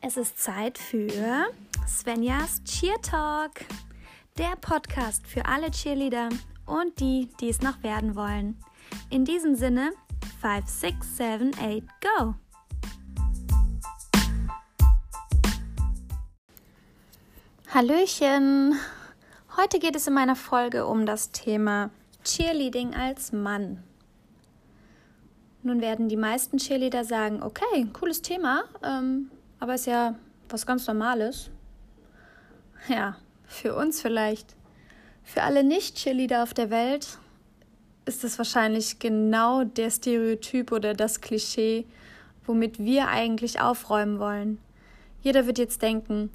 Es ist Zeit für Svenjas Cheer Talk, der Podcast für alle Cheerleader und die, die es noch werden wollen. In diesem Sinne, 5, 6, 7, 8, go! Hallöchen! Heute geht es in meiner Folge um das Thema Cheerleading als Mann. Nun werden die meisten Cheerleader sagen, okay, cooles Thema, ähm, aber ist ja was ganz Normales. Ja, für uns vielleicht. Für alle Nicht-Cheerleader auf der Welt ist es wahrscheinlich genau der Stereotyp oder das Klischee, womit wir eigentlich aufräumen wollen. Jeder wird jetzt denken,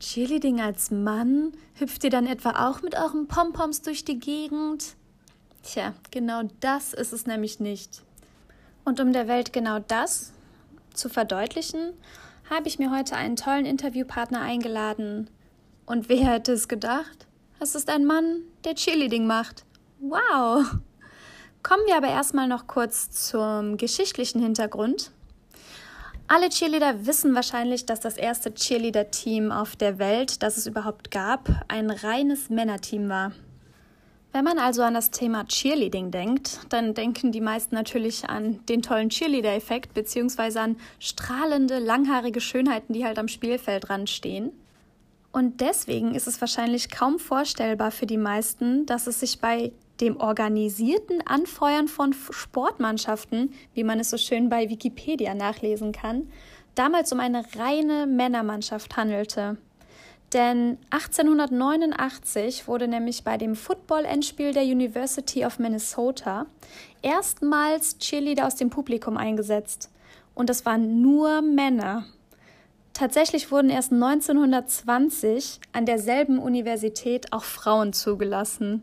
Cheerleading als Mann? Hüpft ihr dann etwa auch mit euren Pompoms durch die Gegend? Tja, genau das ist es nämlich nicht. Und um der Welt genau das zu verdeutlichen, habe ich mir heute einen tollen Interviewpartner eingeladen. Und wer hätte es gedacht? Es ist ein Mann, der Cheerleading macht. Wow! Kommen wir aber erstmal noch kurz zum geschichtlichen Hintergrund. Alle Cheerleader wissen wahrscheinlich, dass das erste Cheerleader-Team auf der Welt, das es überhaupt gab, ein reines Männerteam war. Wenn man also an das Thema Cheerleading denkt, dann denken die meisten natürlich an den tollen Cheerleader-Effekt beziehungsweise an strahlende, langhaarige Schönheiten, die halt am Spielfeldrand stehen. Und deswegen ist es wahrscheinlich kaum vorstellbar für die meisten, dass es sich bei dem organisierten Anfeuern von Sportmannschaften, wie man es so schön bei Wikipedia nachlesen kann, damals um eine reine Männermannschaft handelte. Denn 1889 wurde nämlich bei dem Football-Endspiel der University of Minnesota erstmals Cheerleader aus dem Publikum eingesetzt. Und das waren nur Männer. Tatsächlich wurden erst 1920 an derselben Universität auch Frauen zugelassen.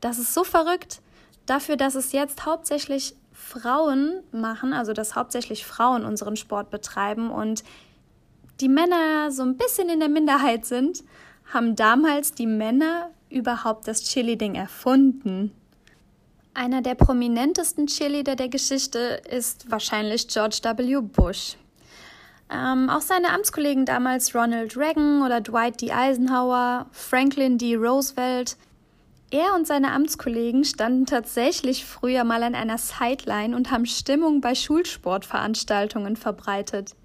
Das ist so verrückt. Dafür, dass es jetzt hauptsächlich Frauen machen, also dass hauptsächlich Frauen unseren Sport betreiben und die Männer so ein bisschen in der Minderheit sind, haben damals die Männer überhaupt das Cheerleading erfunden. Einer der prominentesten Cheerleader der Geschichte ist wahrscheinlich George W. Bush. Ähm, auch seine Amtskollegen damals Ronald Reagan oder Dwight D. Eisenhower, Franklin D. Roosevelt. Er und seine Amtskollegen standen tatsächlich früher mal an einer Sideline und haben Stimmung bei Schulsportveranstaltungen verbreitet.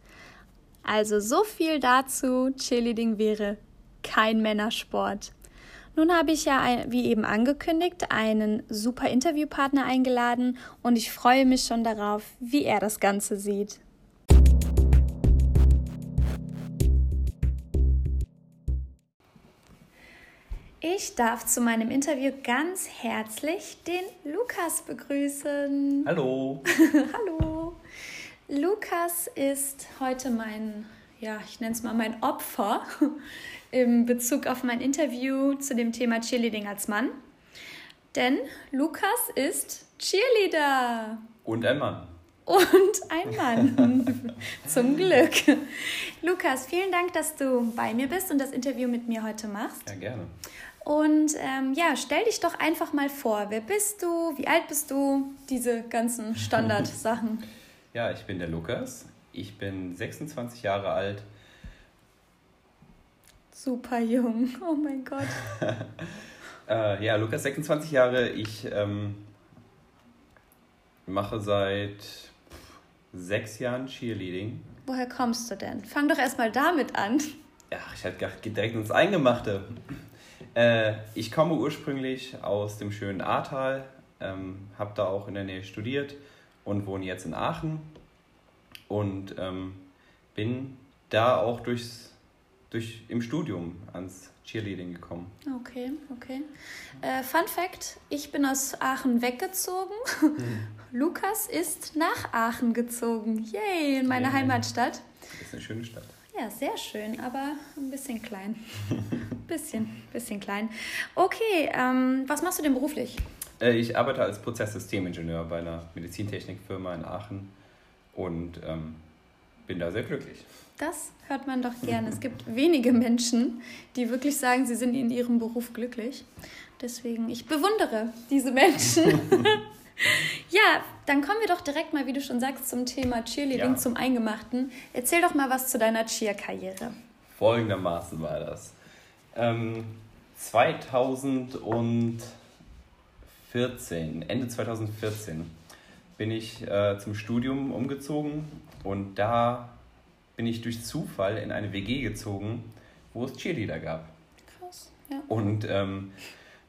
Also so viel dazu, Cheerleading wäre kein Männersport. Nun habe ich ja, wie eben angekündigt, einen super Interviewpartner eingeladen und ich freue mich schon darauf, wie er das Ganze sieht. Ich darf zu meinem Interview ganz herzlich den Lukas begrüßen. Hallo. Hallo. Lukas ist heute mein, ja, ich nenne es mal mein Opfer im Bezug auf mein Interview zu dem Thema Cheerleading als Mann. Denn Lukas ist Cheerleader. Und ein Mann. Und ein Mann. Zum Glück. Lukas, vielen Dank, dass du bei mir bist und das Interview mit mir heute machst. Ja, gerne. Und ähm, ja, stell dich doch einfach mal vor. Wer bist du? Wie alt bist du? Diese ganzen Standardsachen. Ja, ich bin der Lukas. Ich bin 26 Jahre alt. Super jung. Oh mein Gott. äh, ja, Lukas, 26 Jahre. Ich ähm, mache seit sechs Jahren Cheerleading. Woher kommst du denn? Fang doch erstmal damit an. Ja, ich hatte direkt ins Eingemachte. Äh, ich komme ursprünglich aus dem schönen Ahrtal, ähm, habe da auch in der Nähe studiert und wohne jetzt in Aachen und ähm, bin da auch durchs, durch, im Studium ans Cheerleading gekommen. Okay, okay. Äh, Fun Fact: Ich bin aus Aachen weggezogen. Hm. Lukas ist nach Aachen gezogen. Yay, in meine yeah. Heimatstadt. Das ist eine schöne Stadt. Ja, sehr schön, aber ein bisschen klein. bisschen, bisschen klein. Okay, ähm, was machst du denn beruflich? Äh, ich arbeite als Prozesssystemingenieur bei einer Medizintechnikfirma in Aachen und ähm, bin da sehr glücklich. Das hört man doch gerne. es gibt wenige Menschen, die wirklich sagen, sie sind in ihrem Beruf glücklich. Deswegen, ich bewundere diese Menschen. Ja, dann kommen wir doch direkt mal, wie du schon sagst, zum Thema Cheerleading, ja. zum Eingemachten. Erzähl doch mal was zu deiner Cheer-Karriere. Folgendermaßen war das. Ähm, 2014, Ende 2014, bin ich äh, zum Studium umgezogen und da bin ich durch Zufall in eine WG gezogen, wo es Cheerleader gab. Krass, ja. Und ähm,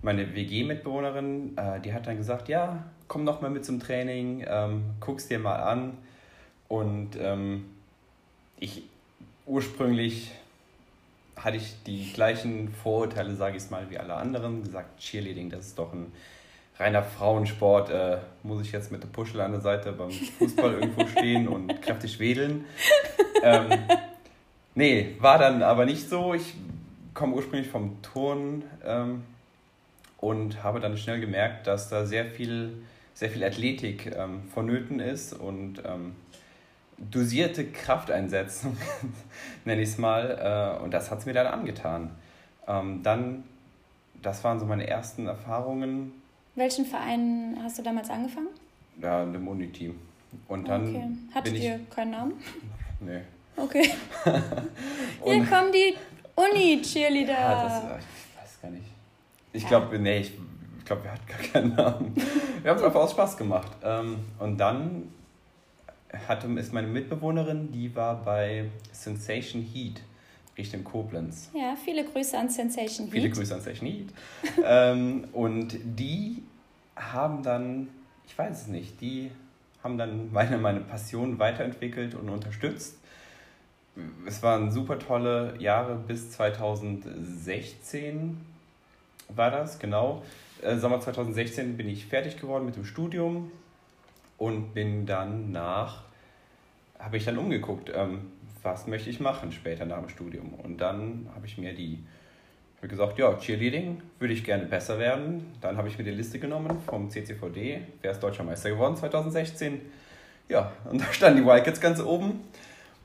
meine WG-Mitbewohnerin, äh, die hat dann gesagt, ja, komm noch mal mit zum Training, ähm, guck's dir mal an. Und ähm, ich ursprünglich hatte ich die gleichen Vorurteile, sage ich es mal, wie alle anderen. Gesagt, Cheerleading, das ist doch ein reiner Frauensport. Äh, muss ich jetzt mit der Puschel an der Seite beim Fußball irgendwo stehen und kräftig wedeln? Ähm, nee, war dann aber nicht so. Ich komme ursprünglich vom Turn ähm, und habe dann schnell gemerkt, dass da sehr viel, sehr viel Athletik ähm, vonnöten ist und ähm, dosierte Krafteinsetzung, nenne ich es mal. Äh, und das hat es mir dann angetan. Ähm, dann, das waren so meine ersten Erfahrungen. Welchen Verein hast du damals angefangen? Ja, im Uni-Team. Und dann. Okay. Hattet ihr keinen Namen? Nee. Okay. Hier kommen die Uni-Cheerleader. Ja, das, ich weiß gar nicht. Ich glaube, nee, ich, ich glaube, wir hatten gar keinen Namen. Wir haben es einfach aus Spaß gemacht. Ähm, und dann hatte, ist meine Mitbewohnerin, die war bei Sensation Heat, Richtung Koblenz. Ja, viele Grüße an Sensation Heat. Viele Grüße an Sensation Heat. ähm, und die haben dann, ich weiß es nicht, die haben dann meine, meine Passion weiterentwickelt und unterstützt. Es waren super tolle Jahre bis 2016 war das, genau. Äh, Sommer 2016 bin ich fertig geworden mit dem Studium und bin dann nach, habe ich dann umgeguckt, ähm, was möchte ich machen später nach dem Studium. Und dann habe ich mir die, habe gesagt, ja, Cheerleading würde ich gerne besser werden. Dann habe ich mir die Liste genommen vom CCVD, wer ist Deutscher Meister geworden 2016. Ja, und da standen die Wildcats ganz oben.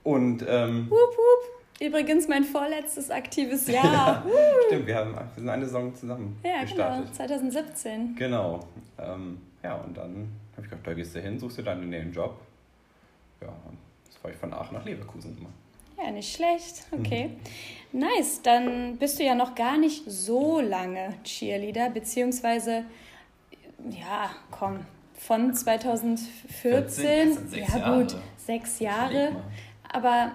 Und ähm, wup, wup. Übrigens mein vorletztes aktives Jahr. ja, stimmt, wir, haben, wir sind eine Saison zusammen ja, gestartet. Genau, 2017. Genau. Ähm, ja, und dann habe ich gedacht, da gehst du hin, suchst du deinen nächsten Job. Ja, und war ich von Aachen nach Leverkusen immer. Ja, nicht schlecht. Okay. Mhm. Nice. Dann bist du ja noch gar nicht so lange Cheerleader, beziehungsweise, ja, komm, von 2014. 14, ja, Jahre. gut, sechs Jahre. Aber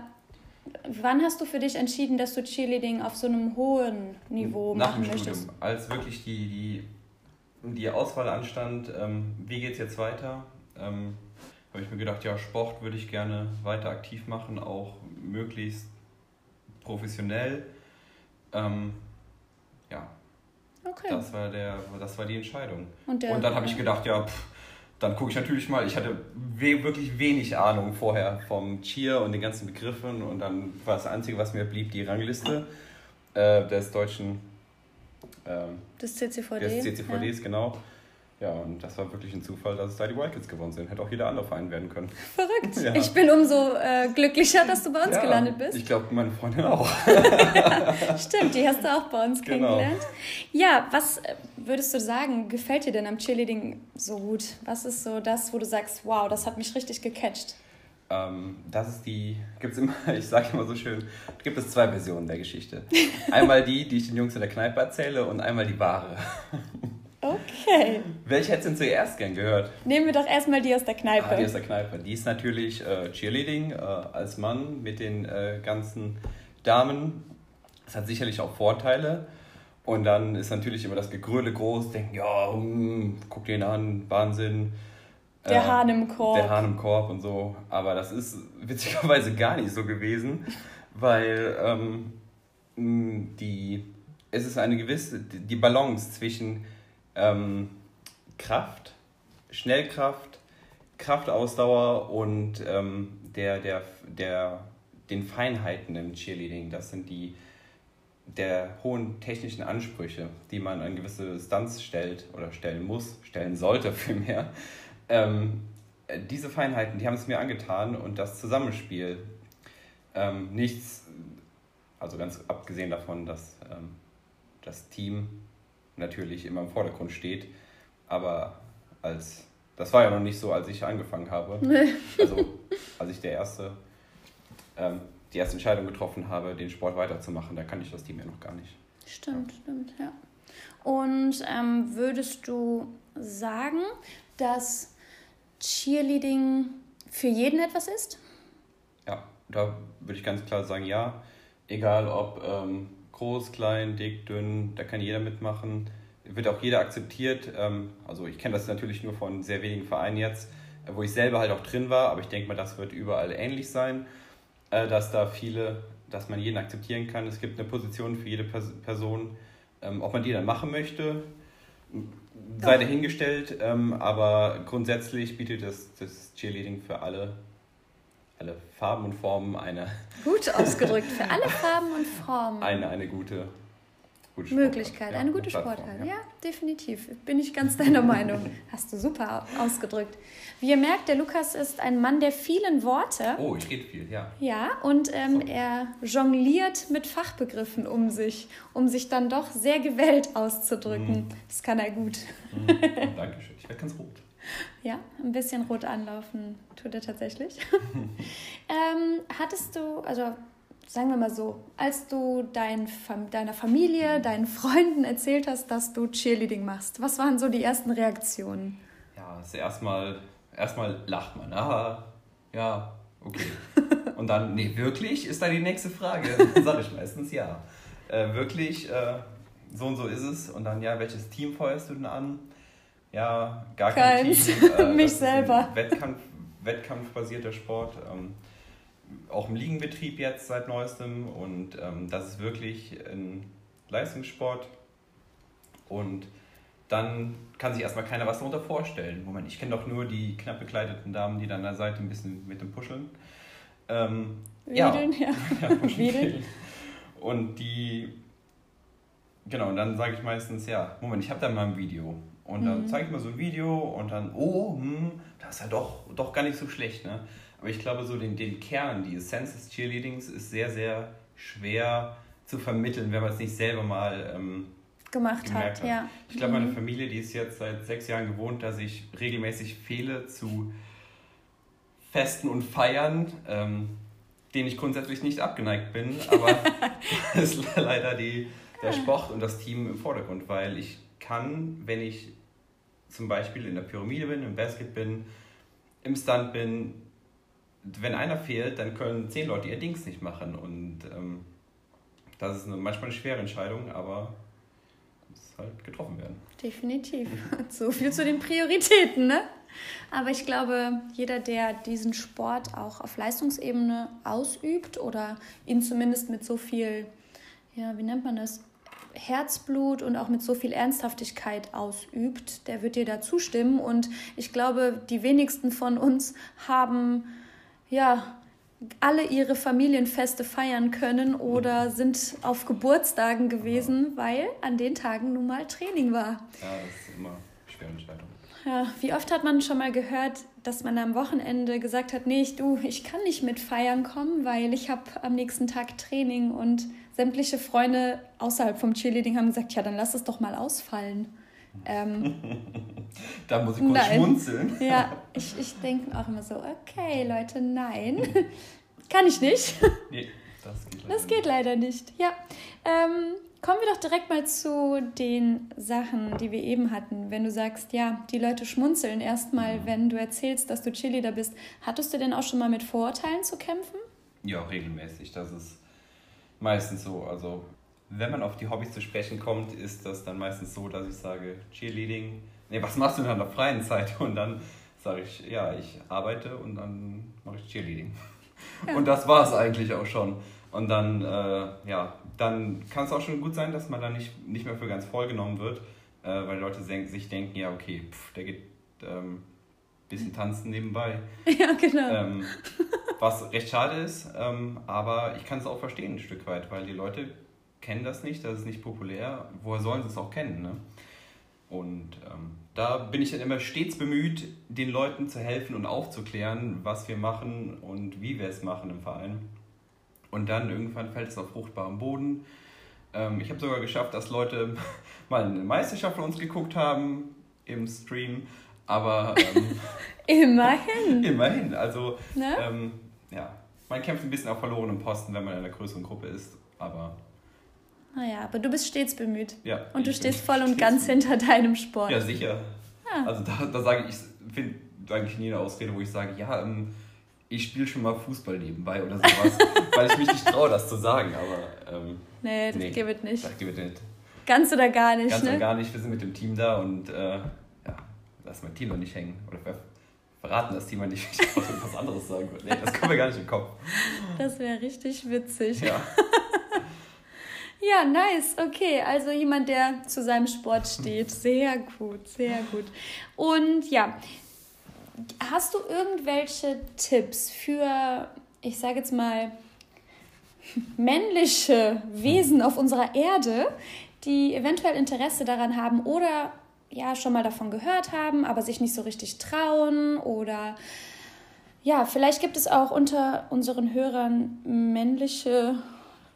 Wann hast du für dich entschieden, dass du Cheerleading auf so einem hohen Niveau Nach machen dem möchtest? Studium, als wirklich die, die, die Auswahl anstand, ähm, wie geht es jetzt weiter, ähm, habe ich mir gedacht, ja, Sport würde ich gerne weiter aktiv machen, auch möglichst professionell. Ähm, ja, okay. das, war der, das war die Entscheidung. Und, der, Und dann habe ich gedacht, ja, pff, dann gucke ich natürlich mal, ich hatte we wirklich wenig Ahnung vorher vom Cheer und den ganzen Begriffen und dann war das Einzige, was mir blieb, die Rangliste äh, des deutschen ähm, des CCVD. Des CCVDs, ja. genau. Ja, und das war wirklich ein Zufall, dass es da die Wildcats gewonnen sind. Hätte auch jeder andere Verein werden können. Verrückt. Ja. Ich bin umso äh, glücklicher, dass du bei uns ja, gelandet bist. Ich glaube, meine Freundin auch. ja, stimmt, die hast du auch bei uns genau. kennengelernt. Ja, was äh, würdest du sagen, gefällt dir denn am Cheerleading so gut? Was ist so das, wo du sagst, wow, das hat mich richtig gecatcht? Ähm, das ist die, gibt es immer, ich sage immer so schön, gibt es zwei Versionen der Geschichte. Einmal die, die ich den Jungs in der Kneipe erzähle und einmal die wahre. Okay. Welche hättest du denn zuerst gern gehört? Nehmen wir doch erstmal die aus der Kneipe. Ah, die aus der Kneipe. Die ist natürlich äh, Cheerleading äh, als Mann mit den äh, ganzen Damen. Das hat sicherlich auch Vorteile. Und dann ist natürlich immer das Gegröle groß, denken, ja, hm, guck den an, Wahnsinn. Der äh, Hahn im Korb. Der Hahn im Korb und so. Aber das ist witzigerweise gar nicht so gewesen, weil ähm, die, es ist eine gewisse, die Balance zwischen ähm, Kraft, Schnellkraft, Kraftausdauer und ähm, der, der, der, den Feinheiten im Cheerleading. Das sind die der hohen technischen Ansprüche, die man an gewisse Stunts stellt oder stellen muss, stellen sollte vielmehr. Ähm, diese Feinheiten, die haben es mir angetan und das Zusammenspiel. Ähm, nichts, also ganz abgesehen davon, dass ähm, das Team natürlich immer im Vordergrund steht. Aber als das war ja noch nicht so, als ich angefangen habe. Nee. Also als ich der erste, ähm, die erste Entscheidung getroffen habe, den Sport weiterzumachen, da kannte ich das Team ja noch gar nicht. Stimmt, stimmt, ja. Und ähm, würdest du sagen, dass Cheerleading für jeden etwas ist? Ja, da würde ich ganz klar sagen, ja. Egal ob ähm, groß, klein, dick, dünn, da kann jeder mitmachen. Wird auch jeder akzeptiert. Ähm, also ich kenne das natürlich nur von sehr wenigen Vereinen jetzt, äh, wo ich selber halt auch drin war, aber ich denke mal, das wird überall ähnlich sein, äh, dass da viele, dass man jeden akzeptieren kann. Es gibt eine Position für jede Pers Person. Ähm, ob man die dann machen möchte, sei dahingestellt, ähm, aber grundsätzlich bietet das, das Cheerleading für alle, alle Farben und Formen eine. Gut ausgedrückt, für alle Farben und Formen. Eine, eine gute, gute Möglichkeit, ja, eine gute Sportart. Ja. ja. definitiv. Bin ich ganz deiner Meinung. Hast du super ausgedrückt. Wie ihr merkt, der Lukas ist ein Mann der vielen Worte. Oh, ich rede viel, ja. Ja, und ähm, er jongliert mit Fachbegriffen um sich, um sich dann doch sehr gewählt auszudrücken. Mm. Das kann er gut. Mm. Dankeschön. Ich werde ganz rot. Ja, ein bisschen rot anlaufen tut er tatsächlich. ähm, hattest du, also sagen wir mal so, als du dein, deiner Familie, deinen Freunden erzählt hast, dass du Cheerleading machst, was waren so die ersten Reaktionen? Ja, ist erstmal erstmal lacht man. Aha, ja, okay. Und dann, nee, wirklich, ist da die nächste Frage. Dann sage ich meistens ja. Äh, wirklich, äh, so und so ist es. Und dann, ja, welches Team feuerst du denn an? Ja, gar kein Keins. Team. Äh, Mich selber. Wettkampf, wettkampfbasierter Sport. Ähm, auch im Liegenbetrieb jetzt seit neuestem. Und ähm, das ist wirklich ein Leistungssport. Und dann kann sich erstmal keiner was darunter vorstellen. Moment, ich kenne doch nur die knapp bekleideten Damen, die dann an der Seite ein bisschen mit dem Puscheln. Ähm, Wedeln, ja. ja. ja Und die, genau, und dann sage ich meistens, ja, Moment, ich habe da mal ein Video. Und dann mhm. zeige ich mal so ein Video und dann, oh, hm, das ist ja doch, doch gar nicht so schlecht. Ne? Aber ich glaube, so den, den Kern, die Essenz des Cheerleadings ist sehr, sehr schwer zu vermitteln, wenn man es nicht selber mal ähm, gemacht hat. Ja. Ich glaube, meine mhm. Familie, die ist jetzt seit sechs Jahren gewohnt, dass ich regelmäßig fehle zu Festen und Feiern, ähm, denen ich grundsätzlich nicht abgeneigt bin, aber es ist leider die, der Sport und das Team im Vordergrund, weil ich kann, wenn ich zum Beispiel in der Pyramide bin, im Basket bin, im Stunt bin, wenn einer fehlt, dann können zehn Leute ihr Dings nicht machen und ähm, das ist eine, manchmal eine schwere Entscheidung, aber halt getroffen werden. Definitiv. So viel zu den Prioritäten, ne? Aber ich glaube, jeder, der diesen Sport auch auf Leistungsebene ausübt oder ihn zumindest mit so viel, ja, wie nennt man das, Herzblut und auch mit so viel Ernsthaftigkeit ausübt, der wird dir da zustimmen. Und ich glaube, die wenigsten von uns haben ja alle ihre Familienfeste feiern können oder sind auf Geburtstagen gewesen, weil an den Tagen nun mal Training war. Ja, das ist immer eine schwere Entscheidung. Ja, wie oft hat man schon mal gehört, dass man am Wochenende gesagt hat, nee, ich, du, ich kann nicht mit feiern kommen, weil ich habe am nächsten Tag Training und sämtliche Freunde außerhalb vom Cheerleading haben gesagt, ja, dann lass es doch mal ausfallen. Ähm, da muss ich kurz nein. schmunzeln. Ja, ich, ich denke auch immer so, okay, Leute, nein, kann ich nicht. Nee, das geht leider, das geht leider nicht. Ja, ähm, kommen wir doch direkt mal zu den Sachen, die wir eben hatten. Wenn du sagst, ja, die Leute schmunzeln erstmal, mhm. wenn du erzählst, dass du Cheerleader bist. Hattest du denn auch schon mal mit Vorurteilen zu kämpfen? Ja, regelmäßig. Das ist meistens so. Also wenn man auf die Hobbys zu sprechen kommt, ist das dann meistens so, dass ich sage, Cheerleading, nee, was machst du denn an der freien Zeit? Und dann sage ich, ja, ich arbeite und dann mache ich Cheerleading. Ja. Und das war es eigentlich auch schon. Und dann, äh, ja, dann kann es auch schon gut sein, dass man dann nicht, nicht mehr für ganz voll genommen wird, äh, weil Leute sich denken, ja, okay, pff, der geht ähm, bisschen tanzen nebenbei. Ja, genau. Ähm, was recht schade ist, ähm, aber ich kann es auch verstehen ein Stück weit, weil die Leute kennen das nicht, das ist nicht populär. Woher sollen sie es auch kennen? Ne? Und ähm, da bin ich dann immer stets bemüht, den Leuten zu helfen und aufzuklären, was wir machen und wie wir es machen im Verein. Und dann irgendwann fällt es auf fruchtbarem Boden. Ähm, ich habe sogar geschafft, dass Leute mal eine Meisterschaft von uns geguckt haben im Stream Aber ähm, immerhin. immerhin. Also, ne? ähm, ja, man kämpft ein bisschen auf verlorenen Posten, wenn man in einer größeren Gruppe ist. Aber naja, aber du bist stets bemüht. Ja. Und du stehst voll und ganz hinter deinem Sport. Ja, sicher. Ja. Also da, da sage ich, ich finde eigentlich nie eine Ausrede, wo ich sage, ja, ähm, ich spiele schon mal Fußball nebenbei oder sowas, weil ich mich nicht traue, das zu sagen, aber ähm, nee, das nee, gibt es nicht. Das gibt nicht. Ganz oder gar nicht, Ganz ne? oder gar nicht, wir sind mit dem Team da und äh, ja, lass mein Team noch nicht hängen. Oder verraten das Team nicht, ich was anderes sagen würde. Nee, das kommt mir gar nicht in den Kopf. Das wäre richtig witzig. Ja. Ja, nice. Okay, also jemand, der zu seinem Sport steht. Sehr gut, sehr gut. Und ja, hast du irgendwelche Tipps für, ich sage jetzt mal, männliche Wesen auf unserer Erde, die eventuell Interesse daran haben oder ja schon mal davon gehört haben, aber sich nicht so richtig trauen oder ja, vielleicht gibt es auch unter unseren Hörern männliche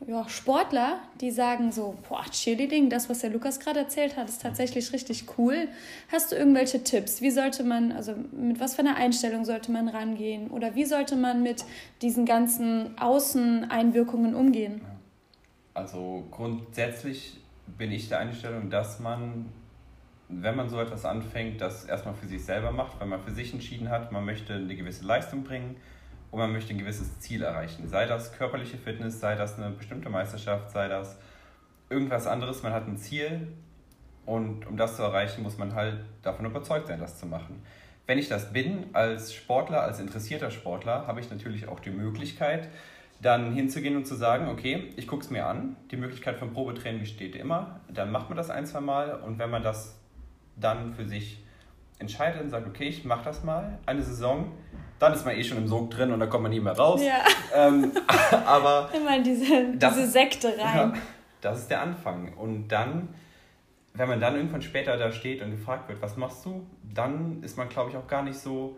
ja, Sportler, die sagen so, boah, Cheerleading, das, was der Lukas gerade erzählt hat, ist tatsächlich richtig cool. Hast du irgendwelche Tipps? Wie sollte man, also mit was für einer Einstellung sollte man rangehen? Oder wie sollte man mit diesen ganzen Außeneinwirkungen umgehen? Also grundsätzlich bin ich der Einstellung, dass man, wenn man so etwas anfängt, das erstmal für sich selber macht, weil man für sich entschieden hat, man möchte eine gewisse Leistung bringen und man möchte ein gewisses Ziel erreichen. Sei das körperliche Fitness, sei das eine bestimmte Meisterschaft, sei das irgendwas anderes. Man hat ein Ziel und um das zu erreichen, muss man halt davon überzeugt sein, das zu machen. Wenn ich das bin, als Sportler, als interessierter Sportler, habe ich natürlich auch die Möglichkeit, dann hinzugehen und zu sagen, okay, ich gucke es mir an. Die Möglichkeit von Probetraining besteht immer. Dann macht man das ein, zwei Mal und wenn man das dann für sich entscheidet und sagt, okay, ich mache das mal, eine Saison, dann ist man eh schon im Sog drin und da kommt man nie mehr raus. Ja. Ähm, aber immer in diese, das, diese Sekte rein. Ja, das ist der Anfang. Und dann, wenn man dann irgendwann später da steht und gefragt wird, was machst du, dann ist man, glaube ich, auch gar nicht so,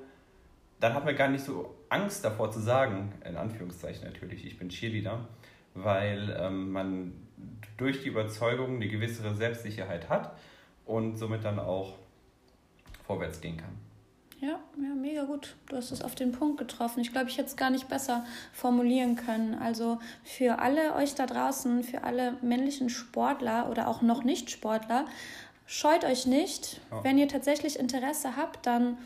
dann hat man gar nicht so Angst davor zu sagen, in Anführungszeichen natürlich, ich bin Cheerleader, weil ähm, man durch die Überzeugung eine gewisse Selbstsicherheit hat und somit dann auch vorwärts gehen kann. Ja, ja, mega gut. Du hast es auf den Punkt getroffen. Ich glaube, ich hätte es gar nicht besser formulieren können. Also für alle euch da draußen, für alle männlichen Sportler oder auch noch nicht Sportler, scheut euch nicht. Ja. Wenn ihr tatsächlich Interesse habt, dann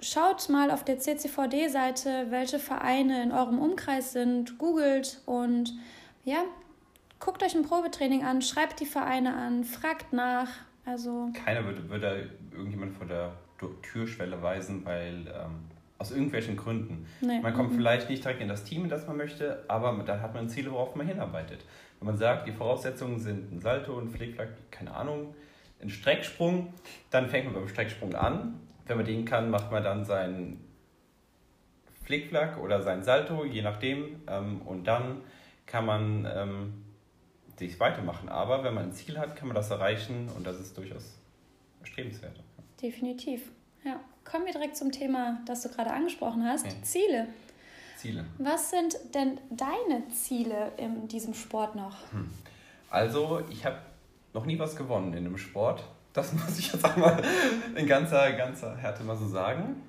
schaut mal auf der CCVD-Seite, welche Vereine in eurem Umkreis sind, googelt und ja, guckt euch ein Probetraining an, schreibt die Vereine an, fragt nach. Also Keiner würde, würde irgendjemand vor der Türschwelle weisen, weil ähm, aus irgendwelchen Gründen. Nee. Man kommt mhm. vielleicht nicht direkt in das Team, in das man möchte, aber dann hat man ein Ziel, worauf man hinarbeitet. Wenn man sagt, die Voraussetzungen sind ein Salto, ein Flickflack, keine Ahnung, ein Strecksprung, dann fängt man beim Strecksprung an. Wenn man den kann, macht man dann seinen Flickflack oder sein Salto, je nachdem. Ähm, und dann kann man ähm, sich weitermachen. Aber wenn man ein Ziel hat, kann man das erreichen und das ist durchaus erstrebenswert. Definitiv. Ja. Kommen wir direkt zum Thema, das du gerade angesprochen hast. Ja. Ziele. Ziele. Was sind denn deine Ziele in diesem Sport noch? Hm. Also, ich habe noch nie was gewonnen in dem Sport. Das muss ich jetzt einmal in ganzer, ganzer Härte mal so sagen.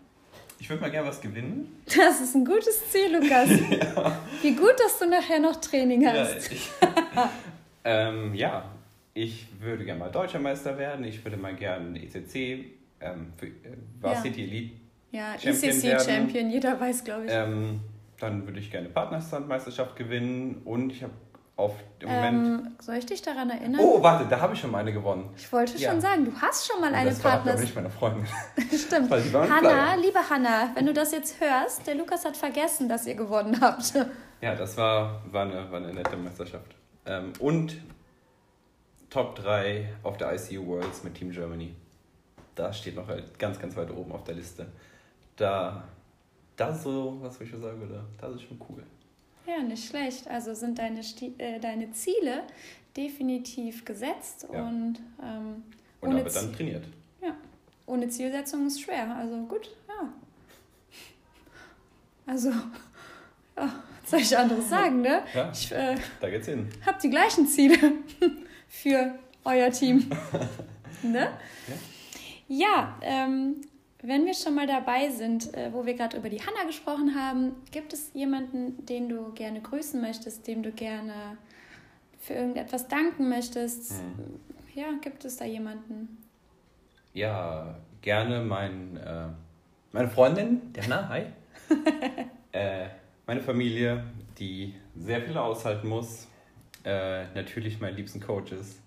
Ich würde mal gerne was gewinnen. Das ist ein gutes Ziel, Lukas. ja. Wie gut, dass du nachher noch Training hast. Ja, ich, ähm, ja, ich würde gerne mal Deutscher Meister werden. Ich würde mal gerne ECC ähm, für, äh, Varsity ja. Elite ja, Champion ECC werden. Champion, jeder weiß, glaube ich. Ähm, dann würde ich gerne Partnerstandmeisterschaft gewinnen und ich habe auf dem ähm, Moment. Soll ich dich daran erinnern? Oh, warte, da habe ich schon mal eine gewonnen. Ich wollte ja. schon sagen, du hast schon mal eine Partnerschaft. Das war nicht meine Freundin. Stimmt. Hanna, liebe Hanna, wenn du das jetzt hörst, der Lukas hat vergessen, dass ihr gewonnen habt. Ja, das war, war, eine, war eine nette Meisterschaft. Ähm, und Top 3 auf der ICU Worlds mit Team Germany das steht noch halt ganz, ganz weit oben auf der Liste. Da, das so, was ich schon sagen würde, das ist schon cool. Ja, nicht schlecht. Also sind deine, Sti äh, deine Ziele definitiv gesetzt ja. und, ähm, und aber dann trainiert. Ja, ohne Zielsetzung ist schwer. Also gut, ja. Also, ja, soll ich anderes sagen, ne? Ja, ich, äh, da geht's hin. Hab die gleichen Ziele für euer Team. ne? Ja. Ja, ähm, wenn wir schon mal dabei sind, äh, wo wir gerade über die Hanna gesprochen haben, gibt es jemanden, den du gerne grüßen möchtest, dem du gerne für irgendetwas danken möchtest? Mhm. Ja, gibt es da jemanden? Ja, gerne mein, äh, meine Freundin, der Hanna, hi. äh, meine Familie, die sehr viel aushalten muss. Äh, natürlich meine liebsten Coaches,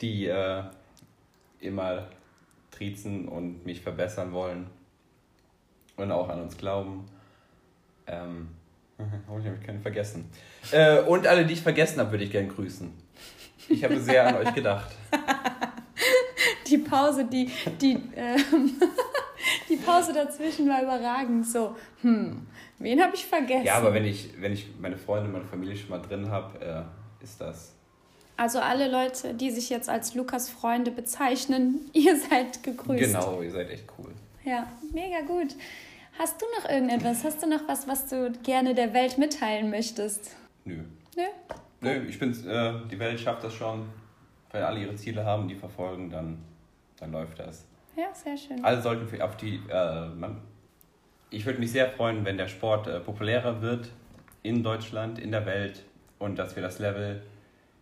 die äh, immer triezen und mich verbessern wollen und auch an uns glauben. Ähm, habe ich nämlich keinen vergessen. Äh, und alle, die ich vergessen habe, würde ich gerne grüßen. Ich habe sehr an euch gedacht. Die Pause, die, die, äh, die Pause dazwischen war überragend. So, hm, wen habe ich vergessen? Ja, aber wenn ich, wenn ich meine Freunde, meine Familie schon mal drin habe, äh, ist das also alle Leute, die sich jetzt als Lukas Freunde bezeichnen, ihr seid gegrüßt. Genau, ihr seid echt cool. Ja, mega gut. Hast du noch irgendetwas? Hast du noch was, was du gerne der Welt mitteilen möchtest? Nö. Nö? Nö, ich bin, äh, die Welt schafft das schon. Weil alle ihre Ziele haben, die verfolgen, dann, dann läuft das. Ja, sehr schön. Alle sollten auf die, äh, man, ich würde mich sehr freuen, wenn der Sport äh, populärer wird in Deutschland, in der Welt und dass wir das Level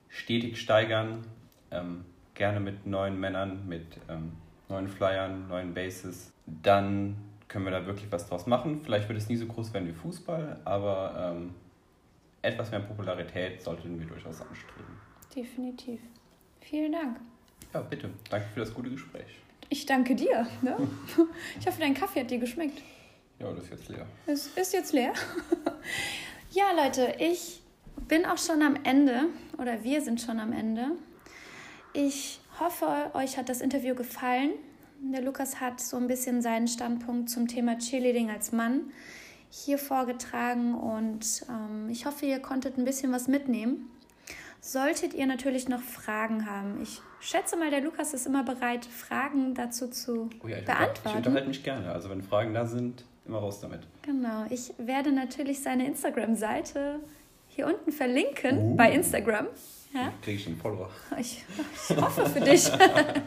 stetig steigern. Ähm, gerne mit neuen Männern, mit ähm, neuen Flyern, neuen Bases. Dann können wir da wirklich was draus machen. Vielleicht wird es nie so groß werden wie Fußball, aber ähm, etwas mehr Popularität sollten wir durchaus anstreben. Definitiv. Vielen Dank. Ja, bitte. Danke für das gute Gespräch. Ich danke dir. Ne? Ich hoffe, dein Kaffee hat dir geschmeckt. Ja, das ist jetzt leer. Es ist jetzt leer. ja, Leute, ich bin auch schon am Ende oder wir sind schon am Ende. Ich hoffe, euch hat das Interview gefallen. Der Lukas hat so ein bisschen seinen Standpunkt zum Thema Cheerleading als Mann hier vorgetragen und ähm, ich hoffe, ihr konntet ein bisschen was mitnehmen. Solltet ihr natürlich noch Fragen haben, ich schätze mal, der Lukas ist immer bereit, Fragen dazu zu oh ja, ich beantworten. Ich unterhalte mich gerne, also wenn Fragen da sind, immer raus damit. Genau, ich werde natürlich seine Instagram-Seite hier unten verlinken uh. bei Instagram. Ja? Kriege ich einen Follower. Ich, ich hoffe für dich.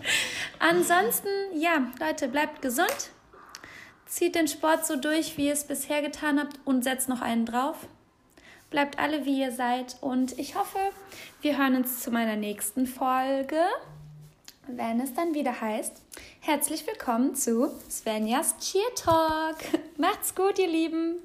Ansonsten, ja, Leute, bleibt gesund. Zieht den Sport so durch, wie ihr es bisher getan habt und setzt noch einen drauf. Bleibt alle, wie ihr seid. Und ich hoffe, wir hören uns zu meiner nächsten Folge, wenn es dann wieder heißt. Herzlich willkommen zu Svenjas Cheer Talk. Macht's gut, ihr Lieben.